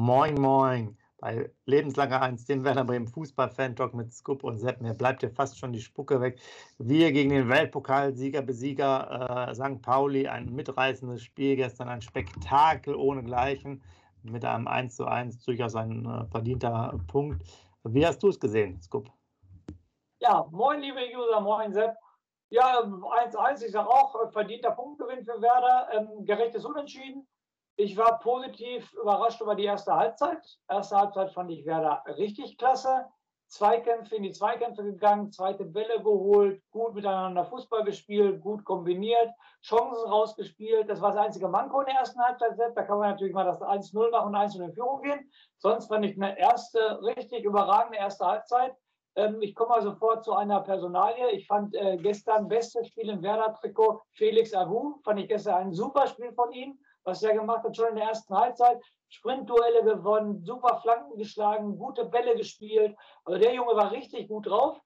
Moin, moin bei Lebenslanger 1, dem Werder Bremen Fußball-Fan-Talk mit Scoop und Sepp. Mir bleibt hier fast schon die Spucke weg. Wir gegen den Weltpokalsieger, Besieger äh, St. Pauli, ein mitreißendes Spiel gestern, ein Spektakel ohnegleichen mit einem 1 zu 1, durchaus ein äh, verdienter Punkt. Wie hast du es gesehen, Scoop? Ja, moin, liebe User, moin, Sepp. Ja, 1-1, ich sage auch, verdienter Punktgewinn für Werder, ähm, gerechtes Unentschieden. Ich war positiv überrascht über die erste Halbzeit. Erste Halbzeit fand ich Werder richtig klasse. Zweikämpfe in die Zweikämpfe gegangen, zweite Bälle geholt, gut miteinander Fußball gespielt, gut kombiniert, Chancen rausgespielt. Das war das einzige Manko in der ersten Halbzeit. Da kann man natürlich mal das 1-0 machen und 1 in Führung gehen. Sonst fand ich eine erste richtig überragende erste Halbzeit. Ähm, ich komme mal sofort zu einer Personalie. Ich fand äh, gestern bestes Spiel im Werder-Trikot Felix Agu. Fand ich gestern ein super Spiel von ihm was er gemacht hat, schon in der ersten Halbzeit. Sprintduelle gewonnen, super Flanken geschlagen, gute Bälle gespielt. Also der Junge war richtig gut drauf.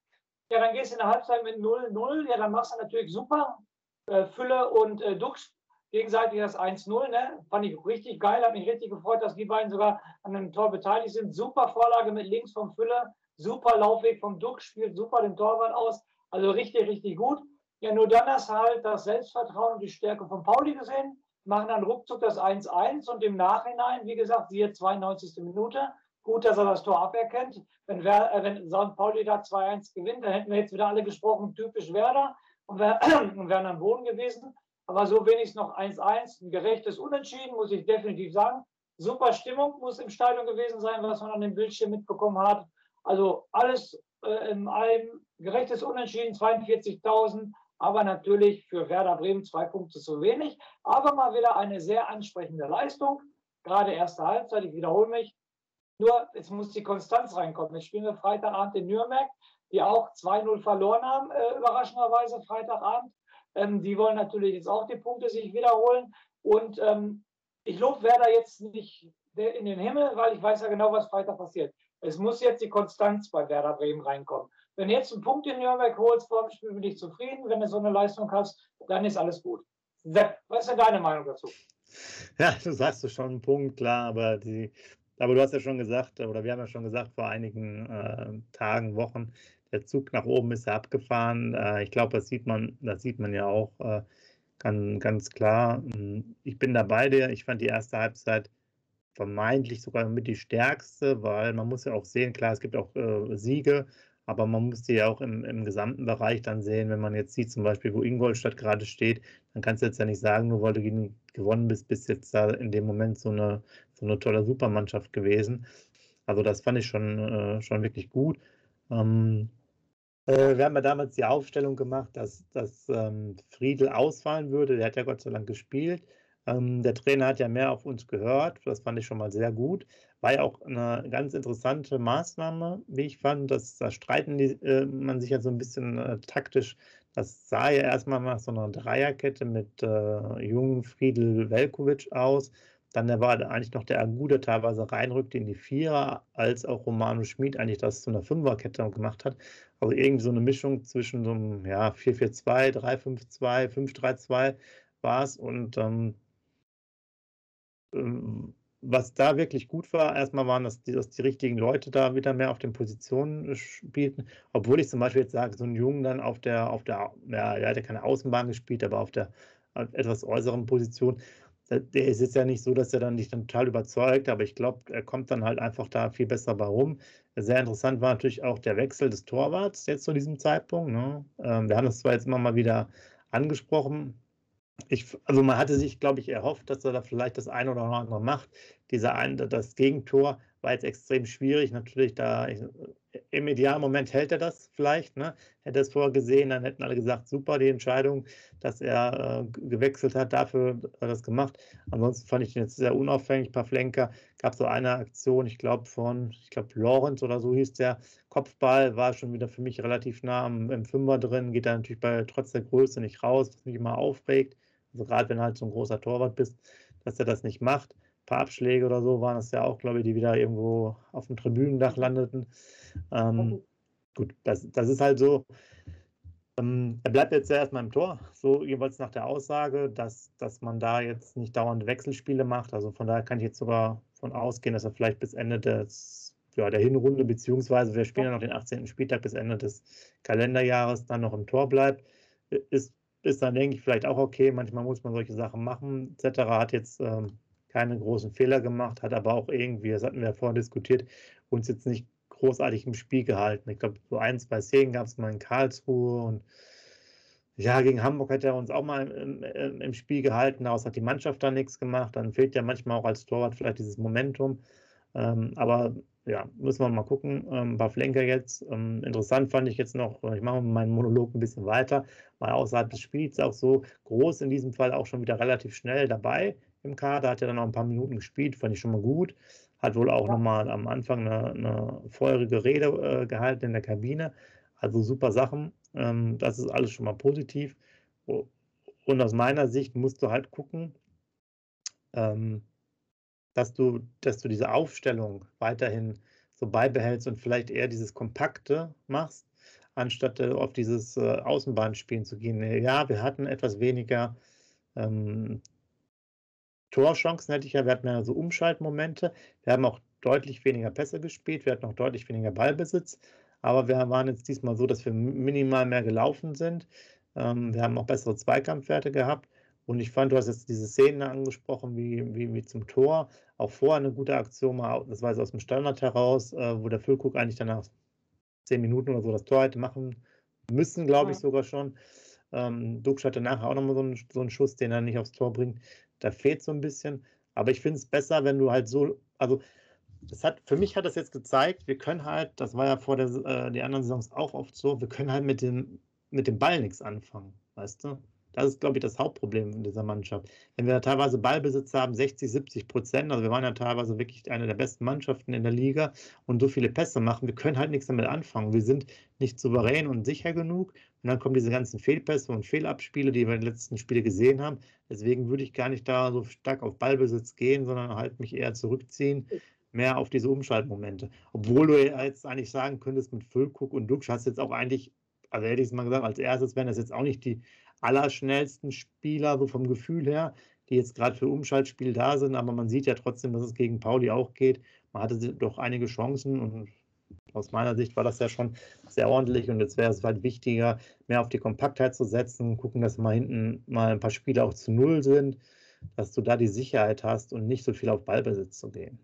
Ja, dann gehst du in der Halbzeit mit 0-0. Ja, dann machst du natürlich super. Äh, Fülle und äh, Dux gegenseitig das 1-0. Ne? Fand ich richtig geil, hat mich richtig gefreut, dass die beiden sogar an einem Tor beteiligt sind. Super Vorlage mit links vom Fülle, super Laufweg vom Dux, spielt super den Torwart aus. Also richtig, richtig gut. Ja, nur dann hast du halt das Selbstvertrauen und die Stärke von Pauli gesehen machen dann ruckzuck das 1-1 und im Nachhinein, wie gesagt, siehe 92. Minute, gut, dass er das Tor aberkennt. Wenn, Wer, äh, wenn St. Pauli da 2-1 gewinnt, dann hätten wir jetzt wieder alle gesprochen, typisch Werder und, wär, und wären am Boden gewesen. Aber so wenigstens noch 1-1, ein gerechtes Unentschieden, muss ich definitiv sagen. Super Stimmung muss im Stadion gewesen sein, was man an dem Bildschirm mitbekommen hat. Also alles äh, in allem gerechtes Unentschieden, 42.000 aber natürlich für Werder Bremen zwei Punkte zu wenig. Aber mal wieder eine sehr ansprechende Leistung. Gerade erste Halbzeit, ich wiederhole mich. Nur, jetzt muss die Konstanz reinkommen. Jetzt spielen wir Freitagabend in Nürnberg, die auch 2-0 verloren haben, äh, überraschenderweise Freitagabend. Ähm, die wollen natürlich jetzt auch die Punkte sich wiederholen. Und ähm, ich lobe Werder jetzt nicht in den Himmel, weil ich weiß ja genau, was Freitag passiert. Es muss jetzt die Konstanz bei Werder Bremen reinkommen. Wenn du jetzt einen Punkt in Nürnberg holst vor dem Spiel, bin ich zufrieden. Wenn du so eine Leistung hast, dann ist alles gut. Sepp, was ist denn deine Meinung dazu? Ja, du sagst es schon einen Punkt, klar, aber die, aber du hast ja schon gesagt, oder wir haben ja schon gesagt vor einigen äh, Tagen, Wochen, der Zug nach oben ist ja abgefahren. Äh, ich glaube, das sieht man, das sieht man ja auch äh, ganz, ganz klar. Ich bin da bei dir. Ich fand die erste Halbzeit vermeintlich sogar mit die stärkste, weil man muss ja auch sehen, klar, es gibt auch äh, Siege, aber man muss die ja auch im, im gesamten Bereich dann sehen, wenn man jetzt sieht, zum Beispiel, wo Ingolstadt gerade steht, dann kannst du jetzt ja nicht sagen, nur weil du gewonnen bist, bist jetzt da in dem Moment so eine, so eine tolle Supermannschaft gewesen. Also das fand ich schon, äh, schon wirklich gut. Ähm, äh, wir haben ja damals die Aufstellung gemacht, dass, dass ähm, Friedel ausfallen würde. Der hat ja Gott sei Dank gespielt. Ähm, der Trainer hat ja mehr auf uns gehört. Das fand ich schon mal sehr gut. War ja auch eine ganz interessante Maßnahme, wie ich fand. Das, da streiten die, äh, man sich ja so ein bisschen äh, taktisch. Das sah ja erstmal nach so einer Dreierkette mit äh, Jung, Friedel, Velkovic aus. Dann war eigentlich noch der Agu, der teilweise reinrückte in die Vierer, als auch Romano Schmid eigentlich das zu einer Fünferkette gemacht hat. Also irgendwie so eine Mischung zwischen so einem ja, 4-4-2, 3-5-2, 5-3-2 war es. Und ähm, was da wirklich gut war, erstmal waren, dass die, dass die richtigen Leute da wieder mehr auf den Positionen spielten. Obwohl ich zum Beispiel jetzt sage, so ein Jungen dann auf der, auf der, ja, er hat ja keine Außenbahn gespielt, aber auf der etwas äußeren Position, der ist jetzt ja nicht so, dass er dann nicht dann total überzeugt, aber ich glaube, er kommt dann halt einfach da viel besser bei rum. Sehr interessant war natürlich auch der Wechsel des Torwarts jetzt zu diesem Zeitpunkt. Ne? Ähm, wir haben das zwar jetzt immer mal wieder angesprochen, ich, also man hatte sich, glaube ich, erhofft, dass er da vielleicht das eine oder andere macht. Dieser eine, das Gegentor war jetzt extrem schwierig. Natürlich, da ich, im idealen Moment hält er das vielleicht. Ne? Hätte er es vorher gesehen, dann hätten alle gesagt, super, die Entscheidung, dass er äh, gewechselt hat, dafür hat er das gemacht. Ansonsten fand ich ihn jetzt sehr unauffällig. Ein paar Flenker. Gab so eine Aktion, ich glaube, von, ich glaube, Lorenz oder so hieß der. Kopfball war schon wieder für mich relativ nah am, im Fünfer drin, geht da natürlich bei trotz der Größe nicht raus, was mich immer aufregt. Also gerade wenn du halt so ein großer Torwart bist, dass er das nicht macht paar Abschläge oder so waren es ja auch, glaube ich, die wieder irgendwo auf dem Tribünendach landeten. Ähm, gut, das, das ist halt so. Ähm, er bleibt jetzt ja erstmal im Tor, so jeweils nach der Aussage, dass, dass man da jetzt nicht dauernd Wechselspiele macht. Also von daher kann ich jetzt sogar von ausgehen, dass er vielleicht bis Ende des, ja, der Hinrunde, beziehungsweise wir spielen ja noch den 18. Spieltag bis Ende des Kalenderjahres dann noch im Tor bleibt. Ist, ist dann, denke ich, vielleicht auch okay. Manchmal muss man solche Sachen machen, etc. Hat jetzt ähm, keine großen Fehler gemacht, hat aber auch irgendwie, das hatten wir ja vorhin diskutiert, uns jetzt nicht großartig im Spiel gehalten. Ich glaube, so ein, zwei Szenen gab es mal in Karlsruhe und ja, gegen Hamburg hat er uns auch mal im, im, im, Spiel gehalten, daraus hat die Mannschaft da nichts gemacht. Dann fehlt ja manchmal auch als Torwart vielleicht dieses Momentum. Ähm, aber ja, müssen wir mal gucken. Ähm, bei Flenker jetzt. Ähm, interessant fand ich jetzt noch, ich mache meinen Monolog ein bisschen weiter, mal außerhalb des Spiels auch so groß in diesem Fall auch schon wieder relativ schnell dabei im Kader, hat ja dann noch ein paar Minuten gespielt, fand ich schon mal gut. Hat wohl auch ja. nochmal am Anfang eine, eine feurige Rede äh, gehalten in der Kabine. Also super Sachen. Ähm, das ist alles schon mal positiv. Und aus meiner Sicht musst du halt gucken, ähm, dass du, dass du diese Aufstellung weiterhin so beibehältst und vielleicht eher dieses Kompakte machst, anstatt äh, auf dieses äh, Außenbahnspielen zu gehen. Ja, wir hatten etwas weniger ähm, Torchancen hätte ich ja, wir hatten ja so Umschaltmomente. Wir haben auch deutlich weniger Pässe gespielt, wir hatten auch deutlich weniger Ballbesitz. Aber wir waren jetzt diesmal so, dass wir minimal mehr gelaufen sind. Ähm, wir haben auch bessere Zweikampfwerte gehabt. Und ich fand, du hast jetzt diese Szenen angesprochen, wie, wie, wie zum Tor. Auch vorher eine gute Aktion, das war jetzt aus dem Standard heraus, äh, wo der Füllkrug eigentlich dann nach zehn Minuten oder so das Tor hätte machen müssen, glaube ich sogar schon. Ähm, Dux hatte nachher auch nochmal so einen, so einen Schuss, den er nicht aufs Tor bringt. Da fehlt so ein bisschen. Aber ich finde es besser, wenn du halt so, also das hat, für mich hat das jetzt gezeigt, wir können halt, das war ja vor der, äh, die anderen Saisons auch oft so, wir können halt mit dem, mit dem Ball nichts anfangen, weißt du? Das ist, glaube ich, das Hauptproblem in dieser Mannschaft. Wenn wir teilweise Ballbesitz haben, 60, 70 Prozent, also wir waren ja teilweise wirklich eine der besten Mannschaften in der Liga und so viele Pässe machen, wir können halt nichts damit anfangen. Wir sind nicht souverän und sicher genug. Und dann kommen diese ganzen Fehlpässe und Fehlabspiele, die wir in den letzten Spielen gesehen haben. Deswegen würde ich gar nicht da so stark auf Ballbesitz gehen, sondern halt mich eher zurückziehen mehr auf diese Umschaltmomente. Obwohl du jetzt eigentlich sagen könntest, mit Füllkuck und Duxch hast jetzt auch eigentlich, also hätte ich es mal gesagt, als erstes wären das jetzt auch nicht die allerschnellsten Spieler, so vom Gefühl her, die jetzt gerade für Umschaltspiel da sind, aber man sieht ja trotzdem, dass es gegen Pauli auch geht. Man hatte doch einige Chancen und aus meiner Sicht war das ja schon sehr ordentlich und jetzt wäre es halt wichtiger, mehr auf die Kompaktheit zu setzen, gucken, dass mal hinten mal ein paar Spiele auch zu Null sind, dass du da die Sicherheit hast und nicht so viel auf Ballbesitz zu gehen.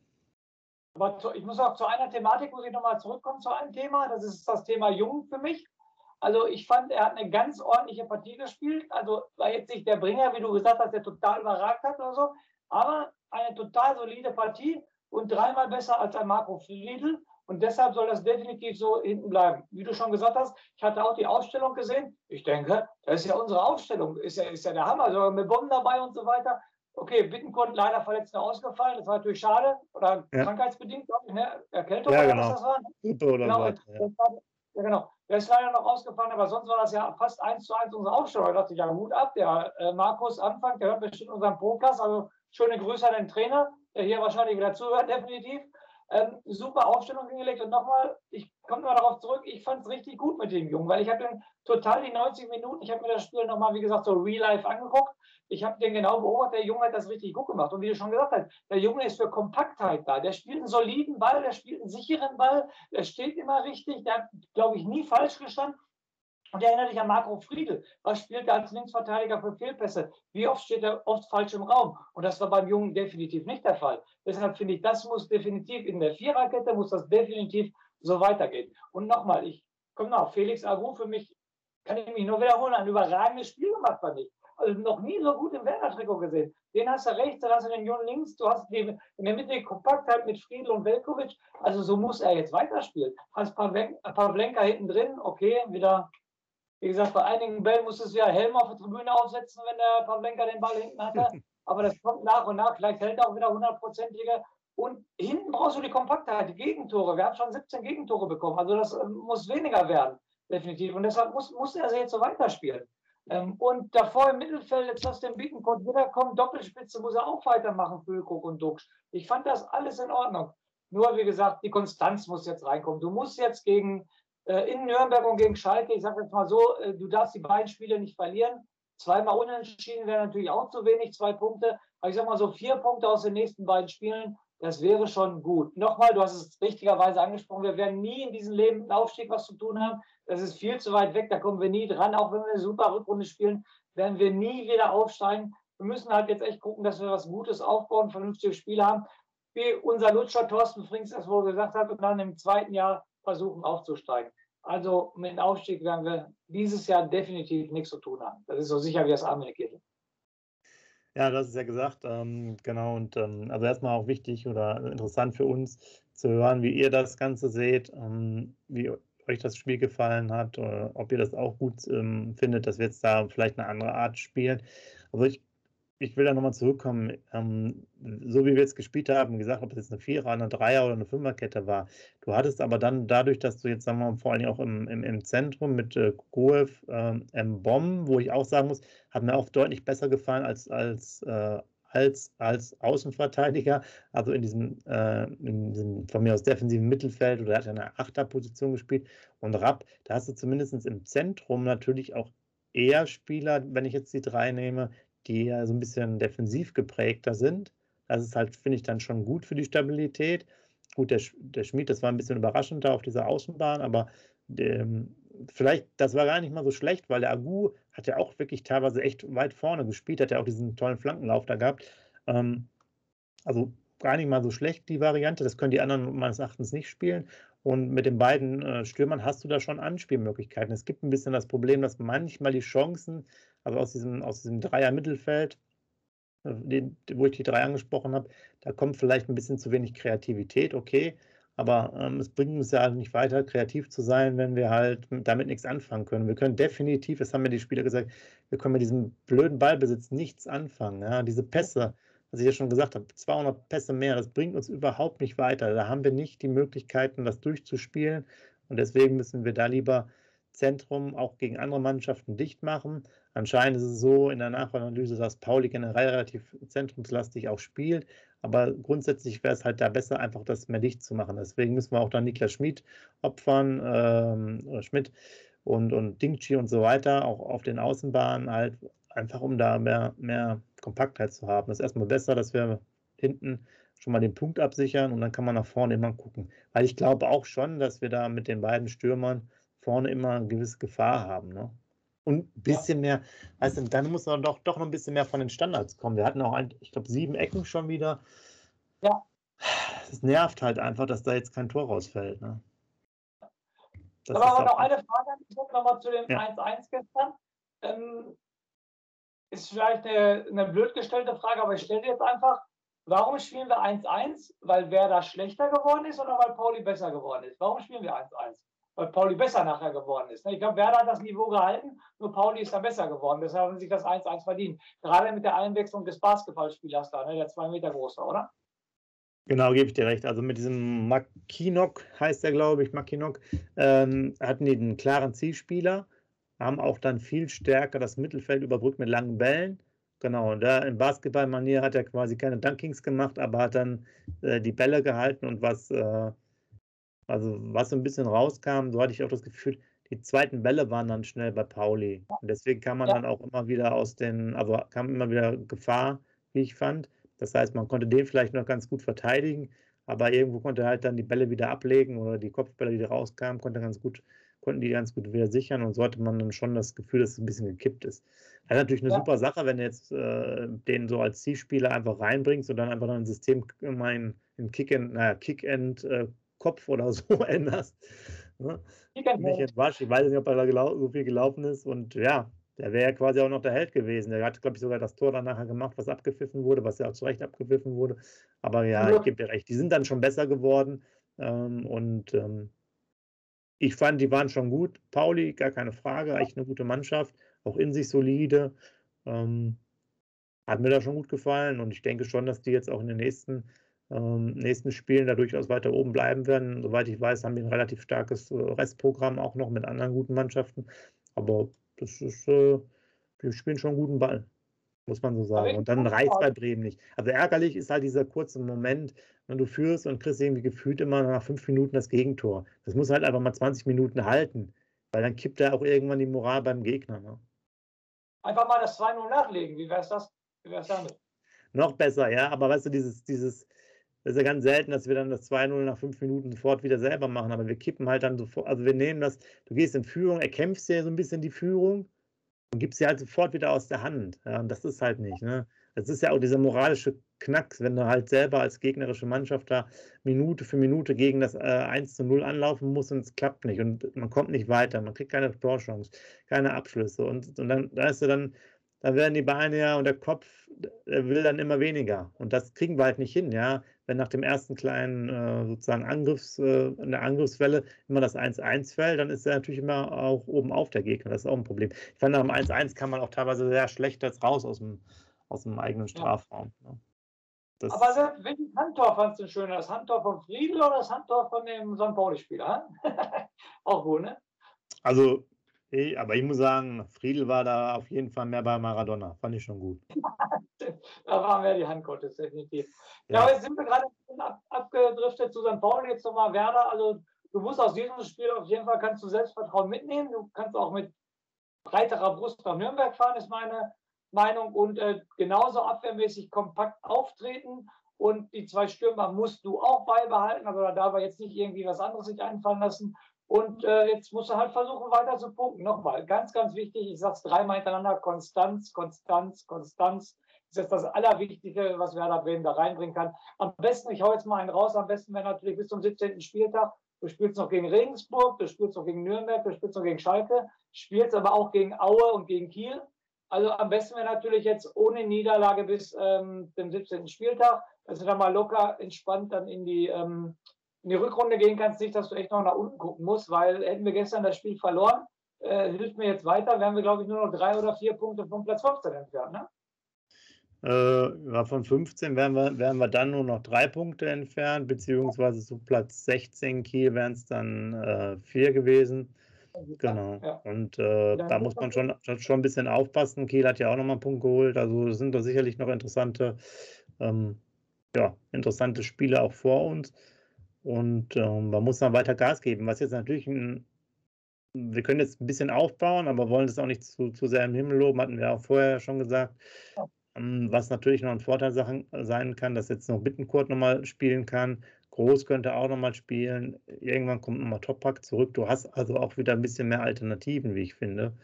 Aber ich muss auch zu einer Thematik, muss ich nochmal zurückkommen zu einem Thema, das ist das Thema Jung für mich. Also ich fand, er hat eine ganz ordentliche Partie gespielt. Also war jetzt nicht der Bringer, wie du gesagt hast, der total überragt hat oder so, aber eine total solide Partie und dreimal besser als ein Marco Friedl. Und deshalb soll das definitiv so hinten bleiben. Wie du schon gesagt hast, ich hatte auch die Ausstellung gesehen. Ich denke, das ist ja unsere Ausstellung, ist ja, ist ja der Hammer. Also mit Bomben dabei und so weiter. Okay, Bittencourt leider verletzt und ausgefallen. Das war natürlich schade. Oder ja. krankheitsbedingt, glaube ich, ne? Erkältung ja, genau. oder was das war. Ne? Oder genau, so, ja, genau. Der ist leider noch ausgefallen, aber sonst war das ja fast eins zu eins unsere Aufstellung. Da dachte ich, ja, Hut ab. Der äh, Markus Anfang, der hört bestimmt unseren Pro-Class. Also schöne Grüße an den Trainer, der hier wahrscheinlich wieder zuhört, definitiv. Ähm, super Aufstellung hingelegt und nochmal, ich komme mal darauf zurück, ich fand es richtig gut mit dem Jungen, weil ich habe den total die 90 Minuten, ich habe mir das Spiel nochmal, wie gesagt, so real life angeguckt. Ich habe den genau beobachtet, der Junge hat das richtig gut gemacht. Und wie du schon gesagt hast, der Junge ist für Kompaktheit da. Der spielt einen soliden Ball, der spielt einen sicheren Ball, der steht immer richtig, der hat, glaube ich, nie falsch gestanden. Und erinnere dich an Marco Friedl. Was spielt er als Linksverteidiger für Fehlpässe? Wie oft steht er oft falsch im Raum? Und das war beim Jungen definitiv nicht der Fall. Deshalb finde ich, das muss definitiv in der Viererkette, muss das definitiv so weitergehen. Und nochmal, ich komme noch, Felix Agu für mich, kann ich mich nur wiederholen, ein überragendes Spiel gemacht, fand ich. Also noch nie so gut im Werder-Trikot gesehen. Den hast du rechts, dann hast du den Jungen links, du hast die, in der Mitte die Kompaktheit mit Friedl und Velkovic. Also so muss er jetzt weiterspielen. Hast Pavlenka hinten drin, okay, wieder, wie gesagt, bei einigen Bällen musstest du ja Helm auf der Tribüne aufsetzen, wenn der Pavlenka den Ball hinten hatte. Aber das kommt nach und nach. Vielleicht hält er auch wieder hundertprozentige. Und hinten brauchst du die Kompaktheit, die Gegentore. Wir haben schon 17 Gegentore bekommen. Also das äh, muss weniger werden, definitiv. Und deshalb muss, muss er jetzt so weiterspielen. Ähm, und davor im Mittelfeld, jetzt hast du den Bietenkont wiederkommen, Doppelspitze muss er auch weitermachen, Füllkrug und Duxch. Ich fand das alles in Ordnung. Nur, wie gesagt, die Konstanz muss jetzt reinkommen. Du musst jetzt gegen, äh, in Nürnberg und gegen Schalke, ich sage jetzt mal so, äh, du darfst die beiden Spiele nicht verlieren. Zweimal unentschieden wäre natürlich auch zu wenig, zwei Punkte. Aber ich sage mal so, vier Punkte aus den nächsten beiden Spielen, das wäre schon gut. Nochmal, du hast es richtigerweise angesprochen, wir werden nie in diesem Leben mit Aufstieg was zu tun haben. Das ist viel zu weit weg, da kommen wir nie dran. Auch wenn wir eine super Rückrunde spielen, werden wir nie wieder aufsteigen. Wir müssen halt jetzt echt gucken, dass wir was Gutes aufbauen, vernünftige Spiele haben. Wie unser Lutscher Thorsten Frings das wohl gesagt hat, und dann im zweiten Jahr versuchen aufzusteigen. Also mit dem Aufstieg werden wir dieses Jahr definitiv nichts zu tun haben. Das ist so sicher wie das Arme in. Ja, das ist ja gesagt, ähm, genau. Und ähm, also erstmal auch wichtig oder interessant für uns zu hören, wie ihr das Ganze seht, ähm, wie euch das Spiel gefallen hat, oder ob ihr das auch gut ähm, findet, dass wir jetzt da vielleicht eine andere Art spielen. Also ich, ich will da nochmal zurückkommen. Ähm, so wie wir jetzt gespielt haben, gesagt, ob es jetzt eine Vierer, eine Dreier oder eine Fünferkette war. Du hattest aber dann dadurch, dass du jetzt, sagen wir mal, vor allem auch im, im, im Zentrum mit äh, Goev, äh, Bomb, wo ich auch sagen muss, hat mir auch deutlich besser gefallen als, als äh, als, als Außenverteidiger, also in diesem, äh, in diesem von mir aus defensiven Mittelfeld oder er hat eine Achterposition gespielt. Und Rapp, da hast du zumindest im Zentrum natürlich auch eher Spieler, wenn ich jetzt die drei nehme, die ja so ein bisschen defensiv geprägter sind. Das ist halt, finde ich, dann schon gut für die Stabilität. Gut, der, der Schmied, das war ein bisschen überraschend da auf dieser Außenbahn, aber dem, vielleicht, das war gar nicht mal so schlecht, weil der Agu hat ja auch wirklich teilweise echt weit vorne gespielt, hat ja auch diesen tollen Flankenlauf da gehabt. Ähm, also gar nicht mal so schlecht, die Variante. Das können die anderen meines Erachtens nicht spielen. Und mit den beiden äh, Stürmern hast du da schon Anspielmöglichkeiten. Es gibt ein bisschen das Problem, dass manchmal die Chancen, also aus diesem, aus diesem Dreier-Mittelfeld, äh, wo ich die drei angesprochen habe, da kommt vielleicht ein bisschen zu wenig Kreativität, okay. Aber ähm, es bringt uns ja nicht weiter, kreativ zu sein, wenn wir halt damit nichts anfangen können. Wir können definitiv, das haben mir die Spieler gesagt, wir können mit diesem blöden Ballbesitz nichts anfangen. Ja? Diese Pässe, was ich ja schon gesagt habe, 200 Pässe mehr, das bringt uns überhaupt nicht weiter. Da haben wir nicht die Möglichkeiten, das durchzuspielen. Und deswegen müssen wir da lieber Zentrum auch gegen andere Mannschaften dicht machen. Anscheinend ist es so in der Nachanalyse, dass Pauli generell relativ zentrumslastig auch spielt. Aber grundsätzlich wäre es halt da besser, einfach das mehr dicht zu machen. Deswegen müssen wir auch dann Niklas Schmid opfern, ähm, Schmidt und, und Dingchi und so weiter, auch auf den Außenbahnen halt, einfach um da mehr, mehr Kompaktheit zu haben. Das ist erstmal besser, dass wir hinten schon mal den Punkt absichern und dann kann man nach vorne immer gucken. Weil ich glaube auch schon, dass wir da mit den beiden Stürmern vorne immer eine gewisse Gefahr haben. Ne? Und ein bisschen mehr, weißt du, dann muss man doch, doch noch ein bisschen mehr von den Standards kommen. Wir hatten auch, ein, ich glaube, sieben Ecken schon wieder. Ja. Es nervt halt einfach, dass da jetzt kein Tor rausfällt. Ne? Das aber, aber noch eine Frage, ich nochmal zu dem 1-1 ja. gestern. Ähm, ist vielleicht eine, eine blöd gestellte Frage, aber ich stelle jetzt einfach, warum spielen wir 1-1? Weil Werder schlechter geworden ist oder weil Pauli besser geworden ist? Warum spielen wir 1-1? weil Pauli besser nachher geworden ist. Ich glaube, Werder hat das Niveau gehalten, nur Pauli ist da besser geworden. Deshalb haben sie sich das 1-1 verdient. Gerade mit der Einwechslung des Basketballspielers da, ne? der zwei Meter große, oder? Genau, gebe ich dir recht. Also mit diesem Makinok heißt er, glaube ich, Makinok, ähm, hatten die einen klaren Zielspieler, haben auch dann viel stärker das Mittelfeld überbrückt mit langen Bällen. Genau, und da in Basketballmanier hat er quasi keine Dunkings gemacht, aber hat dann äh, die Bälle gehalten und was äh, also was so ein bisschen rauskam, so hatte ich auch das Gefühl, die zweiten Bälle waren dann schnell bei Pauli. Und deswegen kam man ja. dann auch immer wieder aus den, also kam immer wieder Gefahr, wie ich fand. Das heißt, man konnte den vielleicht noch ganz gut verteidigen, aber irgendwo konnte er halt dann die Bälle wieder ablegen oder die Kopfbälle, die rauskamen, konnte ganz gut, konnten die ganz gut wieder sichern und so hatte man dann schon das Gefühl, dass es ein bisschen gekippt ist. Das ist natürlich eine ja. super Sache, wenn du jetzt äh, den so als Zielspieler einfach reinbringst und dann einfach dann ein System immer in, in Kick-End, naja, Kick-End äh, Kopf oder so änderst. Ne? Nicht in Wasch. Ich weiß nicht, ob er da so viel gelaufen ist. Und ja, der wäre ja quasi auch noch der Held gewesen. Der hat, glaube ich, sogar das Tor dann nachher gemacht, was abgepfiffen wurde, was ja auch zu Recht abgepfiffen wurde. Aber ja, ja. ich gebe dir recht, die sind dann schon besser geworden. Ähm, und ähm, ich fand, die waren schon gut. Pauli, gar keine Frage, echt eine gute Mannschaft, auch in sich solide. Ähm, hat mir da schon gut gefallen und ich denke schon, dass die jetzt auch in den nächsten, ähm, nächsten Spielen da durchaus weiter oben bleiben werden. Soweit ich weiß, haben die ein relativ starkes äh, Restprogramm auch noch mit anderen guten Mannschaften. Aber das ist, äh, wir spielen schon einen guten Ball, muss man so sagen. Und dann reicht bei Bremen nicht. Also ärgerlich ist halt dieser kurze Moment, wenn du führst und kriegst irgendwie gefühlt immer nach fünf Minuten das Gegentor. Das muss halt einfach mal 20 Minuten halten, weil dann kippt er auch irgendwann die Moral beim Gegner. Ne? Einfach mal das 2-0 nachlegen, wie wäre es das? Wie wär's damit? Noch besser, ja, aber weißt du, dieses, dieses, das ist ja ganz selten, dass wir dann das 2-0 nach fünf Minuten sofort wieder selber machen, aber wir kippen halt dann sofort, also wir nehmen das, du gehst in Führung, erkämpfst ja so ein bisschen die Führung und gibst sie halt sofort wieder aus der Hand. Ja, und das ist halt nicht, ne? Das ist ja auch dieser moralische Knacks, wenn du halt selber als gegnerische Mannschaft da Minute für Minute gegen das äh, 1 zu 0 anlaufen musst und es klappt nicht und man kommt nicht weiter, man kriegt keine Torchance, keine Abschlüsse und, und dann da ist du dann da werden die Beine ja und der Kopf der will dann immer weniger. Und das kriegen wir halt nicht hin, ja. Wenn nach dem ersten kleinen äh, sozusagen Angriffs, äh, in der Angriffswelle immer das 1-1 fällt, dann ist er natürlich immer auch oben auf der Gegner. Das ist auch ein Problem. Ich fand, nach dem 1-1 kann man auch teilweise sehr schlecht jetzt raus aus dem, aus dem eigenen Strafraum. Ja. Das Aber Sepp, welches Handtor fandest du schöner? Das Handtor von Friedel oder das Handtor von dem St. Pauli-Spieler? auch gut, ne? Also ich, aber ich muss sagen, Friedel war da auf jeden Fall mehr bei Maradona. Fand ich schon gut. da waren wir die Hand Gottes, definitiv. Ja, ja jetzt sind wir gerade ab, abgedriftet zu St. Pauli, jetzt nochmal Werder. Also du musst aus diesem Spiel auf jeden Fall kannst du Selbstvertrauen mitnehmen. Du kannst auch mit breiterer Brust nach Nürnberg fahren, ist meine Meinung. Und äh, genauso abwehrmäßig kompakt auftreten. Und die zwei Stürmer musst du auch beibehalten. Also da darf er jetzt nicht irgendwie was anderes sich einfallen lassen. Und äh, jetzt muss er halt versuchen, weiter zu punkten. Nochmal, ganz, ganz wichtig, ich sage es dreimal hintereinander, Konstanz, Konstanz, Konstanz. Das ist das Allerwichtigste, was Werder Bremen da reinbringen kann. Am besten, ich hau jetzt mal einen raus, am besten wäre natürlich bis zum 17. Spieltag. Du spielst noch gegen Regensburg, du spielst noch gegen Nürnberg, du spielst noch gegen Schalke, spielst aber auch gegen Aue und gegen Kiel. Also am besten wäre natürlich jetzt ohne Niederlage bis ähm, dem 17. Spieltag, dass du dann mal locker entspannt dann in die ähm, in die Rückrunde gehen kannst, nicht, dass du echt noch nach unten gucken musst, weil hätten wir gestern das Spiel verloren, äh, hilft mir jetzt weiter, wären wir, glaube ich, nur noch drei oder vier Punkte vom Platz 15 entfernt, ne? Äh, von 15 wären wir, wären wir dann nur noch drei Punkte entfernt, beziehungsweise zu Platz 16 Kiel wären es dann äh, vier gewesen. Genau. Ja. Und äh, da muss man schon, schon ein bisschen aufpassen. Kiel hat ja auch nochmal einen Punkt geholt. Also sind da sicherlich noch interessante, ähm, ja, interessante Spiele auch vor uns. Und ähm, man muss dann weiter Gas geben, was jetzt natürlich ein, wir können jetzt ein bisschen aufbauen, aber wollen das auch nicht zu, zu sehr im Himmel loben, hatten wir auch vorher schon gesagt. Ja. Ähm, was natürlich noch ein Vorteil sein kann, dass jetzt noch Bittenkurt nochmal spielen kann. Groß könnte auch nochmal spielen. Irgendwann kommt nochmal Toppack zurück. Du hast also auch wieder ein bisschen mehr Alternativen, wie ich finde,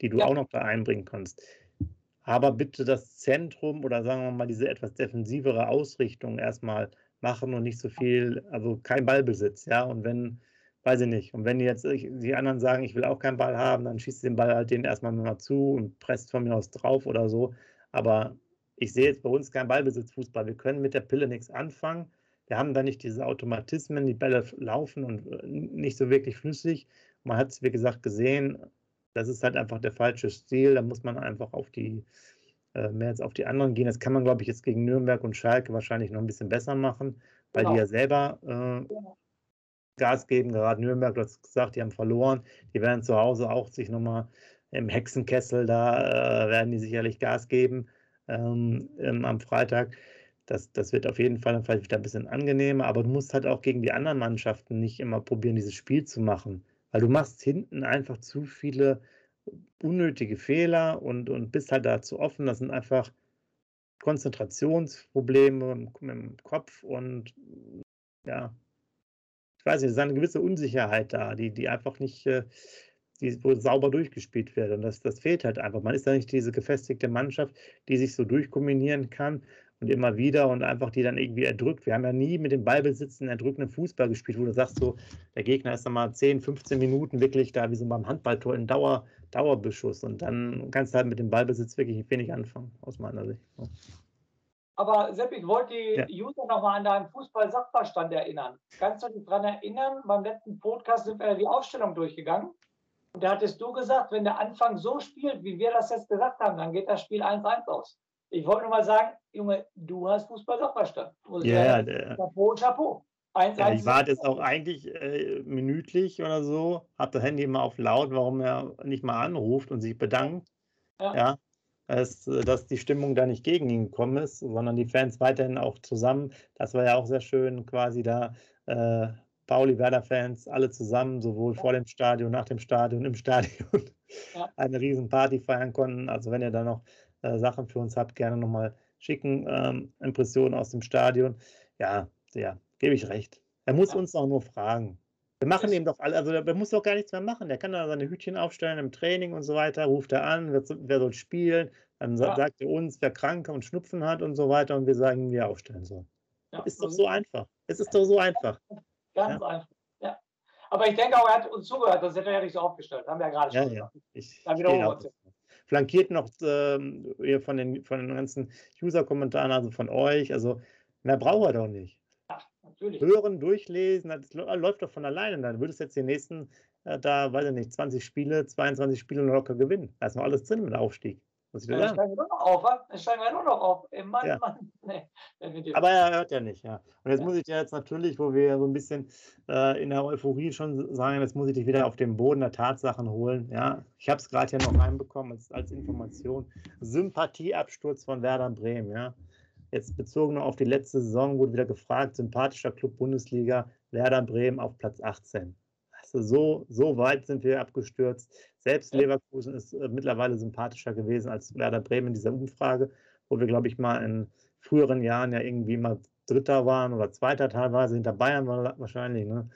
die du ja. auch noch da einbringen kannst. Aber bitte das Zentrum oder sagen wir mal diese etwas defensivere Ausrichtung erstmal machen und nicht so viel, also kein Ballbesitz, ja. Und wenn, weiß ich nicht, und wenn jetzt die anderen sagen, ich will auch keinen Ball haben, dann schießt den Ball halt den erstmal nur mal zu und presst von mir aus drauf oder so. Aber ich sehe jetzt bei uns keinen Ballbesitzfußball. Wir können mit der Pille nichts anfangen. Wir haben da nicht diese Automatismen, die Bälle laufen und äh, nicht so wirklich flüssig. Man hat es, wie gesagt, gesehen, das ist halt einfach der falsche Stil. Da muss man einfach auf die mehr jetzt auf die anderen gehen. Das kann man, glaube ich, jetzt gegen Nürnberg und Schalke wahrscheinlich noch ein bisschen besser machen, weil genau. die ja selber äh, Gas geben. Gerade Nürnberg, du hast gesagt, die haben verloren. Die werden zu Hause auch sich nochmal im Hexenkessel, da äh, werden die sicherlich Gas geben ähm, ähm, am Freitag. Das, das wird auf jeden Fall dann vielleicht wieder ein bisschen angenehmer, aber du musst halt auch gegen die anderen Mannschaften nicht immer probieren, dieses Spiel zu machen, weil du machst hinten einfach zu viele unnötige Fehler und, und bist halt dazu offen. Das sind einfach Konzentrationsprobleme dem Kopf und ja, ich weiß nicht, es ist eine gewisse Unsicherheit da, die, die einfach nicht, äh, die sauber durchgespielt wird. Und das, das fehlt halt einfach. Man ist da nicht diese gefestigte Mannschaft, die sich so durchkombinieren kann und immer wieder und einfach die dann irgendwie erdrückt. Wir haben ja nie mit dem Ballbesitzen erdrückenden Fußball gespielt, wo du sagst, so, der Gegner ist dann mal 10, 15 Minuten wirklich da, wie so beim Handballtor in Dauer Dauerbeschuss und dann kannst du halt mit dem Ballbesitz wirklich wenig anfangen, aus meiner Sicht. Aber Sepp, ich wollte die ja. User nochmal an deinen Fußball-Sachverstand erinnern. Kannst du dich daran erinnern, beim letzten Podcast sind wir ja die Aufstellung durchgegangen. Und da hattest du gesagt, wenn der Anfang so spielt, wie wir das jetzt gesagt haben, dann geht das Spiel 1-1 aus. Ich wollte nur mal sagen, Junge, du hast Fußball-Sachverstand. Ja, ja. Chapeau, Chapeau. 1, ja, ich warte jetzt auch eigentlich äh, minütlich oder so, habe das Handy immer auf laut, warum er nicht mal anruft und sich bedankt. Ja. ja dass, dass die Stimmung da nicht gegen ihn gekommen ist, sondern die Fans weiterhin auch zusammen. Das war ja auch sehr schön, quasi da äh, Pauli Werder-Fans alle zusammen, sowohl ja. vor dem Stadion, nach dem Stadion, im Stadion, eine riesen Party feiern konnten. Also wenn ihr da noch äh, Sachen für uns habt, gerne nochmal schicken, ähm, Impressionen aus dem Stadion. Ja, ja, gebe ich recht. Er muss ja. uns auch nur fragen. Wir machen ihm doch alle, also der muss doch gar nichts mehr machen. Der kann da seine Hütchen aufstellen im Training und so weiter, ruft er an, wer, wer soll spielen, dann ja. sagt er uns, wer krank und Schnupfen hat und so weiter und wir sagen, wie er aufstellen soll. Ja. Ist doch so einfach. Es ist doch so einfach. Ganz ja. einfach. Ja. Aber ich denke auch, er hat uns zugehört, das hätte er ja nicht so aufgestellt. Haben wir ja gerade schon. Ja, ja. Ich, dann wiederholen Flankiert noch ähm, von, den, von den ganzen User-Kommentaren, also von euch. Also mehr braucht er doch nicht. Natürlich. Hören, durchlesen, das läuft doch von alleine. Dann würdest du jetzt die nächsten, äh, da, weiß ich nicht, 20 Spiele, 22 Spiele locker gewinnen. Da ist noch alles drin mit dem Aufstieg. Muss ich ja, sagen. steigen wir noch auf, was? steigen wir nur noch auf. Ey, Mann, ja. Mann. Nee. Aber er hört ja nicht, ja. Und jetzt ja. muss ich dir jetzt natürlich, wo wir so ein bisschen äh, in der Euphorie schon sagen, jetzt muss ich dich wieder auf den Boden der Tatsachen holen. Ja, ich habe es gerade hier noch reinbekommen als, als Information. Sympathieabsturz von Werder Bremen, ja. Jetzt bezogen auf die letzte Saison wurde wieder gefragt, sympathischer Club Bundesliga, Werder Bremen auf Platz 18. Also so, so weit sind wir abgestürzt. Selbst Leverkusen ist äh, mittlerweile sympathischer gewesen als Werder Bremen in dieser Umfrage, wo wir, glaube ich, mal in früheren Jahren ja irgendwie mal Dritter waren oder Zweiter teilweise, hinter Bayern war wahrscheinlich. Ne?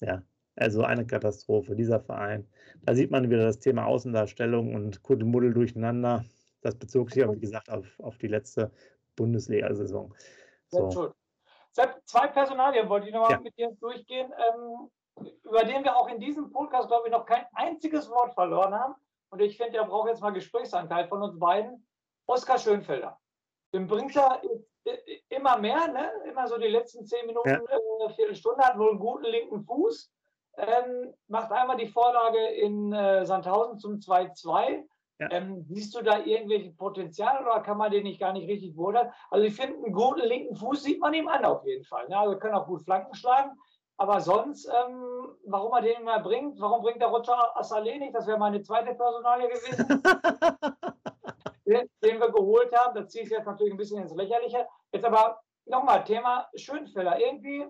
Ja, also eine Katastrophe, dieser Verein. Da sieht man wieder das Thema Außendarstellung und Kuddelmuddel durcheinander. Das bezog sich aber, wie gesagt, auf, auf die letzte Bundesliga-Saison. So. Zwei Personalien wollte ich noch mal ja. mit dir durchgehen, ähm, über den wir auch in diesem Podcast, glaube ich, noch kein einziges Wort verloren haben. Und ich finde, der braucht jetzt mal Gesprächsanteil von uns beiden. Oskar Schönfelder. Den bringt er immer mehr, ne? immer so die letzten zehn Minuten, ja. äh, Viertelstunde, hat wohl einen guten linken Fuß. Ähm, macht einmal die Vorlage in äh, Sandhausen zum 2-2 ja. Ähm, siehst du da irgendwelche Potenziale oder kann man den nicht gar nicht richtig beurteilen? Also ich finde, einen guten linken Fuß sieht man ihm an auf jeden Fall. Ne? Also kann auch gut Flanken schlagen. Aber sonst, ähm, warum er den immer bringt, warum bringt der Roger Assalé nicht? Das wäre meine zweite Personalie gewesen. den, den, wir geholt haben. Da ziehe ich jetzt natürlich ein bisschen ins Lächerliche. Jetzt aber nochmal, Thema Schönfeller. Irgendwie,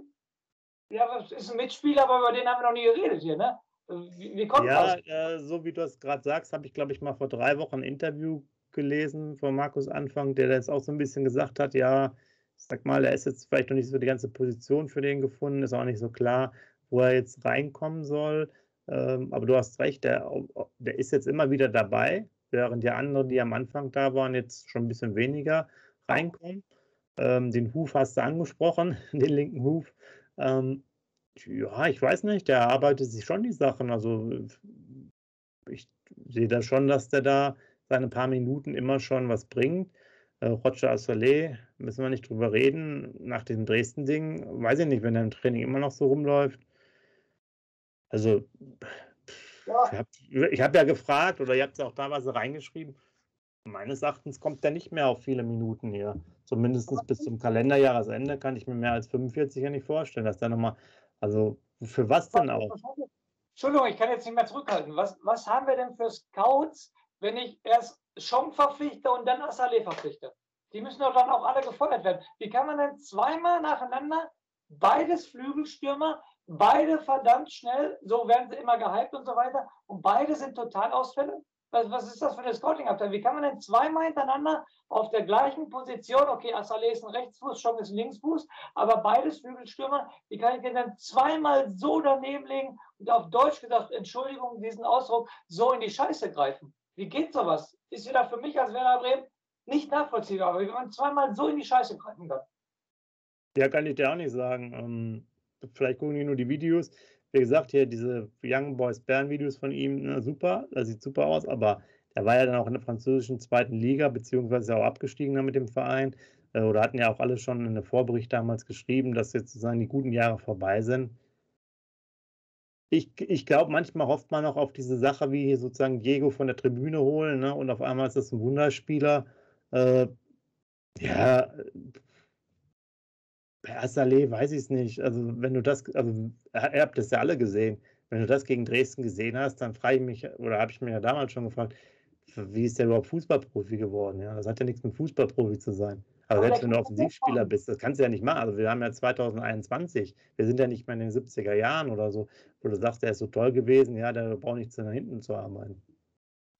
ja, das ist ein Mitspieler, aber über den haben wir noch nie geredet hier, ne? Wie, wie kommt ja, das? Ja, äh, so wie du es gerade sagst, habe ich, glaube ich, mal vor drei Wochen ein Interview gelesen von Markus Anfang, der jetzt auch so ein bisschen gesagt hat, ja, ich sag mal, er ist jetzt vielleicht noch nicht so die ganze Position für den gefunden, ist auch nicht so klar, wo er jetzt reinkommen soll. Ähm, aber du hast recht, der, der ist jetzt immer wieder dabei, während die anderen, die am Anfang da waren, jetzt schon ein bisschen weniger reinkommen. Ähm, den Huf hast du angesprochen, den linken Huf. Ähm, ja, ich weiß nicht, der arbeitet sich schon die Sachen. Also ich sehe da schon, dass der da seine paar Minuten immer schon was bringt. Äh, Roger Assolé, müssen wir nicht drüber reden, nach dem Dresden-Ding, weiß ich nicht, wenn er im Training immer noch so rumläuft. Also, ja. ich habe hab ja gefragt, oder ihr habt es auch teilweise reingeschrieben, meines Erachtens kommt der nicht mehr auf viele Minuten hier. Zumindest bis zum Kalenderjahresende kann ich mir mehr als 45 ja nicht vorstellen, dass der nochmal also für was denn auch? Entschuldigung, ich kann jetzt nicht mehr zurückhalten. Was, was haben wir denn für Scouts, wenn ich erst Schong verpflichte und dann Assalé verpflichte? Die müssen doch dann auch alle gefeuert werden. Wie kann man denn zweimal nacheinander beides Flügelstürmer, beide verdammt schnell, so werden sie immer gehypt und so weiter, und beide sind Totalausfälle? Was, was ist das für eine Scouting-Abteilung? Wie kann man denn zweimal hintereinander auf der gleichen Position, okay, Assalé ist ein Rechtsfuß, Schong ist ein Linksfuß, aber beides Flügelstürmer, wie kann ich denn dann zweimal so daneben legen und auf Deutsch gesagt, Entschuldigung, diesen Ausdruck, so in die Scheiße greifen? Wie geht sowas? Ist wieder für mich als Werner Bremen nicht nachvollziehbar, aber wie man zweimal so in die Scheiße greifen kann. Ja, kann ich dir auch nicht sagen. Ähm, vielleicht gucken die nur die Videos. Wie gesagt, hier diese Young Boys Bern-Videos von ihm, ne, super, das sieht super aus, aber der war ja dann auch in der französischen zweiten Liga, beziehungsweise auch abgestiegen mit dem Verein. Äh, oder hatten ja auch alle schon in der Vorbericht damals geschrieben, dass jetzt sozusagen die guten Jahre vorbei sind. Ich, ich glaube, manchmal hofft man noch auf diese Sache, wie hier sozusagen Diego von der Tribüne holen, ne? und auf einmal ist das ein Wunderspieler. Äh, ja, bei Assalé weiß ich es nicht. Also, wenn du das, also, ihr habt das ja alle gesehen. Wenn du das gegen Dresden gesehen hast, dann frage ich mich, oder habe ich mir ja damals schon gefragt, wie ist der überhaupt Fußballprofi geworden? Ja, das hat ja nichts mit Fußballprofi zu sein. Aber selbst wenn du Offensivspieler bist, das kannst du ja nicht machen. Also wir haben ja 2021, wir sind ja nicht mehr in den 70er Jahren oder so, wo du sagst, der ist so toll gewesen, ja, der braucht nichts nach hinten zu arbeiten.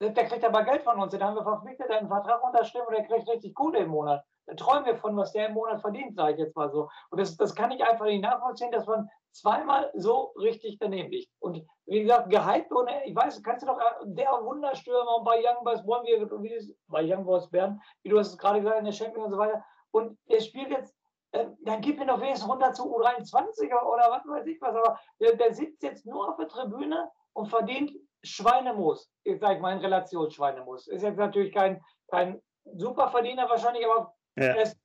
Der kriegt aber Geld von uns, den haben wir verpflichtet, einen Vertrag unterschrieben und der kriegt richtig Kohle im Monat. Da träumen wir von, was der im Monat verdient, sage ich jetzt mal so. Und das, das kann ich einfach nicht nachvollziehen, dass man zweimal so richtig daneben liegt. Und wie gesagt, gehypt ohne, ich weiß, kannst du doch, äh, der Wunderstürmer bei Young Boys wollen wir, wie das, bei Young Boys Bern, wie du hast es gerade gesagt, in der Champions und so weiter. Und er spielt jetzt, äh, dann gib mir doch wenigstens runter zu U23er oder was weiß ich was, aber der, der sitzt jetzt nur auf der Tribüne und verdient Schweinemoos. Ich sage mal in Relation Schweinemoos. Ist jetzt natürlich kein, kein Superverdiener wahrscheinlich, aber ja. Er ist.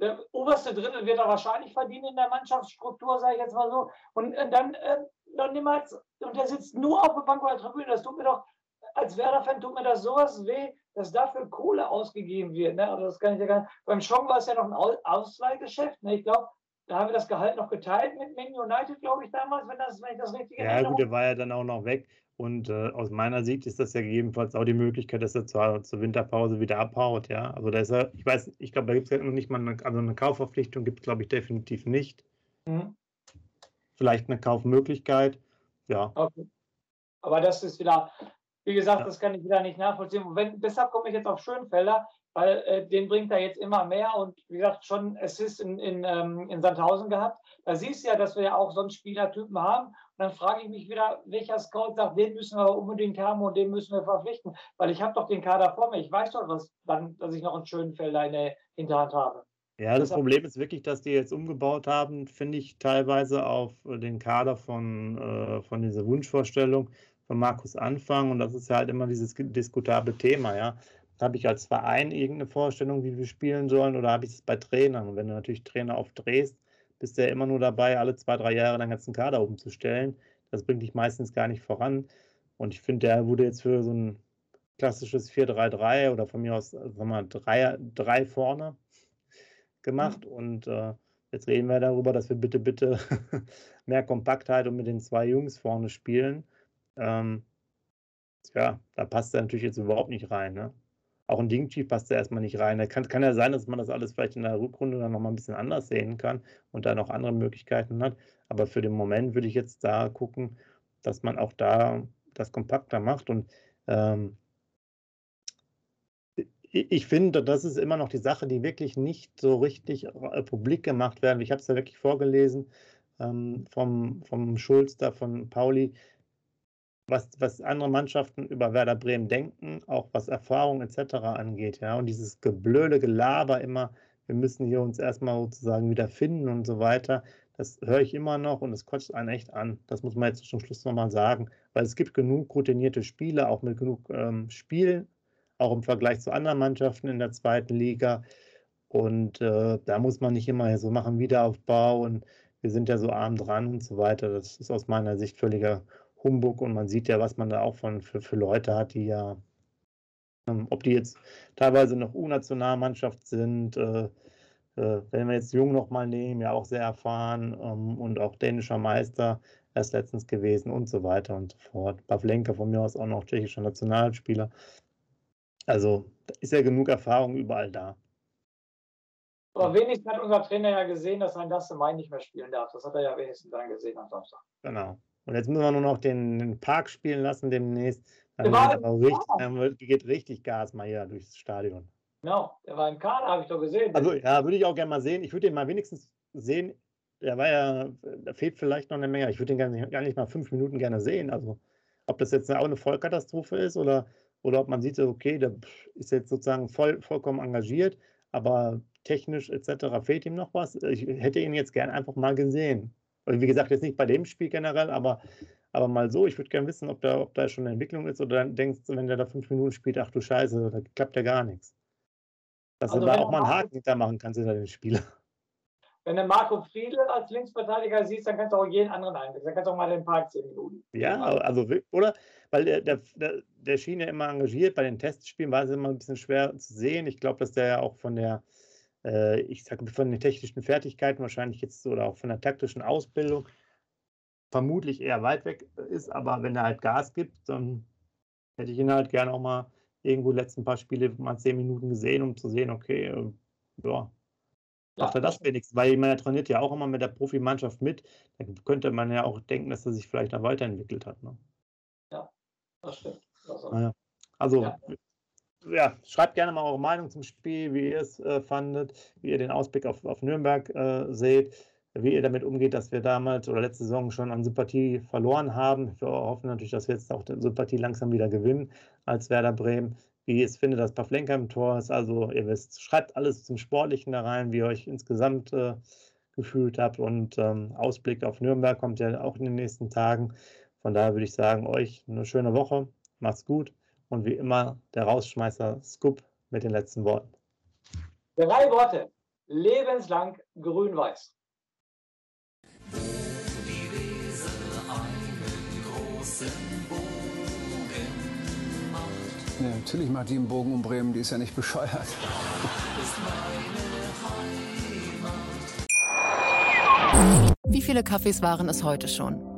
Der oberste Drittel wird er wahrscheinlich verdienen in der Mannschaftsstruktur, sage ich jetzt mal so. Und äh, dann, äh, dann niemals, und der sitzt nur auf der Bank oder Tribüne. Das tut mir doch, als Werder-Fan tut mir das sowas weh, dass dafür Kohle ausgegeben wird. Ne? Also das kann ich ja gar nicht. Beim Schong war es ja noch ein Ausleihgeschäft. Ne? Ich glaube, da haben wir das Gehalt noch geteilt mit Man United, glaube ich, damals, wenn, das, wenn ich das richtig erinnere. Ja, gut, der war ja dann auch noch weg. Und äh, aus meiner Sicht ist das ja gegebenenfalls auch die Möglichkeit, dass er zur, zur Winterpause wieder abhaut, ja. Also da ist er, ich weiß, ich glaube, da gibt es ja noch nicht mal eine, also eine Kaufverpflichtung gibt es, glaube ich, definitiv nicht. Mhm. Vielleicht eine Kaufmöglichkeit, ja. Okay. Aber das ist wieder, wie gesagt, ja. das kann ich wieder nicht nachvollziehen. Wenn, deshalb komme ich jetzt auf Schönfelder, weil äh, den bringt er jetzt immer mehr und wie gesagt, schon Assist in, in, ähm, in Sandhausen gehabt. Da siehst du ja, dass wir ja auch so einen Spielertypen haben. Und dann frage ich mich wieder, welcher Scout sagt, den müssen wir unbedingt haben und den müssen wir verpflichten. Weil ich habe doch den Kader vor mir. Ich weiß doch, was, dann, dass ich noch einen schönen Felder in der Hinterhand habe. Ja, das Problem ist wirklich, dass die jetzt umgebaut haben, finde ich teilweise auf den Kader von, äh, von dieser Wunschvorstellung von Markus Anfang. Und das ist ja halt immer dieses diskutable Thema, ja. Habe ich als Verein irgendeine Vorstellung, wie wir spielen sollen, oder habe ich es bei Trainern? Und wenn du natürlich Trainer aufdrehst, bist du ja immer nur dabei, alle zwei, drei Jahre deinen ganzen Kader umzustellen. Das bringt dich meistens gar nicht voran. Und ich finde, der wurde jetzt für so ein klassisches 4-3-3 oder von mir aus, sagen wir mal, drei, drei vorne gemacht. Mhm. Und äh, jetzt reden wir darüber, dass wir bitte, bitte mehr Kompaktheit und mit den zwei Jungs vorne spielen. Ähm, ja, da passt er natürlich jetzt überhaupt nicht rein. Ne? Auch ein Ding Chief passt da erstmal nicht rein. Da kann, kann ja sein, dass man das alles vielleicht in der Rückrunde dann nochmal ein bisschen anders sehen kann und da noch andere Möglichkeiten hat. Aber für den Moment würde ich jetzt da gucken, dass man auch da das kompakter macht. Und ähm, ich finde, das ist immer noch die Sache, die wirklich nicht so richtig äh, publik gemacht werden. Ich habe es ja wirklich vorgelesen ähm, vom, vom Schulz da von Pauli was, was andere Mannschaften über Werder Bremen denken, auch was Erfahrung etc. angeht. Ja? Und dieses geblöde Gelaber immer, wir müssen hier uns erstmal sozusagen wieder finden und so weiter, das höre ich immer noch und es kotzt einen echt an. Das muss man jetzt zum Schluss nochmal sagen, weil es gibt genug routinierte Spieler, auch mit genug ähm, Spielen, auch im Vergleich zu anderen Mannschaften in der zweiten Liga. Und äh, da muss man nicht immer so machen, Wiederaufbau und wir sind ja so arm dran und so weiter. Das ist aus meiner Sicht völliger Humbug und man sieht ja, was man da auch von, für, für Leute hat, die ja, ähm, ob die jetzt teilweise noch U-Nationalmannschaft sind, äh, äh, wenn wir jetzt Jung nochmal nehmen, ja auch sehr erfahren ähm, und auch dänischer Meister erst letztens gewesen und so weiter und so fort. Pavlenka von mir aus auch noch tschechischer Nationalspieler. Also ist ja genug Erfahrung überall da. Aber wenigstens hat unser Trainer ja gesehen, dass ein Dasse Mai nicht mehr spielen darf. Das hat er ja wenigstens dann gesehen am Samstag. Genau. Und jetzt müssen wir nur noch den, den Park spielen lassen demnächst. Dann geht, richtig, dann geht, richtig, Gas mal hier durchs Stadion. Genau, der war im Kader, habe ich doch gesehen. Also ja, würde ich auch gerne mal sehen. Ich würde den mal wenigstens sehen. Der war ja, da fehlt vielleicht noch eine Menge. Ich würde den gar nicht, gar nicht mal fünf Minuten gerne sehen. Also ob das jetzt auch eine Vollkatastrophe ist oder, oder ob man sieht, okay, der ist jetzt sozusagen voll, vollkommen engagiert, aber technisch etc. fehlt ihm noch was. Ich hätte ihn jetzt gerne einfach mal gesehen. Wie gesagt, jetzt nicht bei dem Spiel generell, aber, aber mal so, ich würde gerne wissen, ob da, ob da schon eine Entwicklung ist oder dann denkst du, wenn der da fünf Minuten spielt, ach du Scheiße, da klappt ja gar nichts. Dass also du da auch mal einen Haken hintermachen kannst hinter den Spieler. Wenn du Marco Friedl als Linksverteidiger siehst, dann kannst du auch jeden anderen einsetzen. Dann kannst du auch mal den Park 10 Minuten. Ja, also, oder? Weil der, der, der, der schien ja immer engagiert. Bei den Testspielen war es immer ein bisschen schwer zu sehen. Ich glaube, dass der ja auch von der, äh, ich sage, von den technischen Fertigkeiten wahrscheinlich jetzt oder auch von der taktischen Ausbildung vermutlich eher weit weg ist. Aber wenn er halt Gas gibt, dann hätte ich ihn halt gerne auch mal irgendwo die letzten paar Spiele mal zehn Minuten gesehen, um zu sehen, okay, äh, ja, macht er das wenigstens, weil man trainiert ja auch immer mit der Profimannschaft mit. Da könnte man ja auch denken, dass er sich vielleicht auch weiterentwickelt hat. Ne? Ja, das stimmt. Also, also ja. Ja. schreibt gerne mal eure Meinung zum Spiel, wie ihr es äh, fandet, wie ihr den Ausblick auf, auf Nürnberg äh, seht, wie ihr damit umgeht, dass wir damals oder letzte Saison schon an Sympathie verloren haben. Wir hoffen natürlich, dass wir jetzt auch die Sympathie langsam wieder gewinnen als Werder Bremen wie ihr es findet, dass Pavlenka im Tor ist. Also ihr wisst, schreibt alles zum Sportlichen da rein, wie ihr euch insgesamt äh, gefühlt habt. Und ähm, Ausblick auf Nürnberg kommt ja auch in den nächsten Tagen. Von daher würde ich sagen, euch eine schöne Woche. Macht's gut. Und wie immer der Rausschmeißer Scoop mit den letzten Worten. Drei Worte. Lebenslang grün-weiß. Wo die Weser einen großen ja, natürlich macht die einen Bogen um Bremen, die ist ja nicht bescheuert. Wie viele Kaffees waren es heute schon?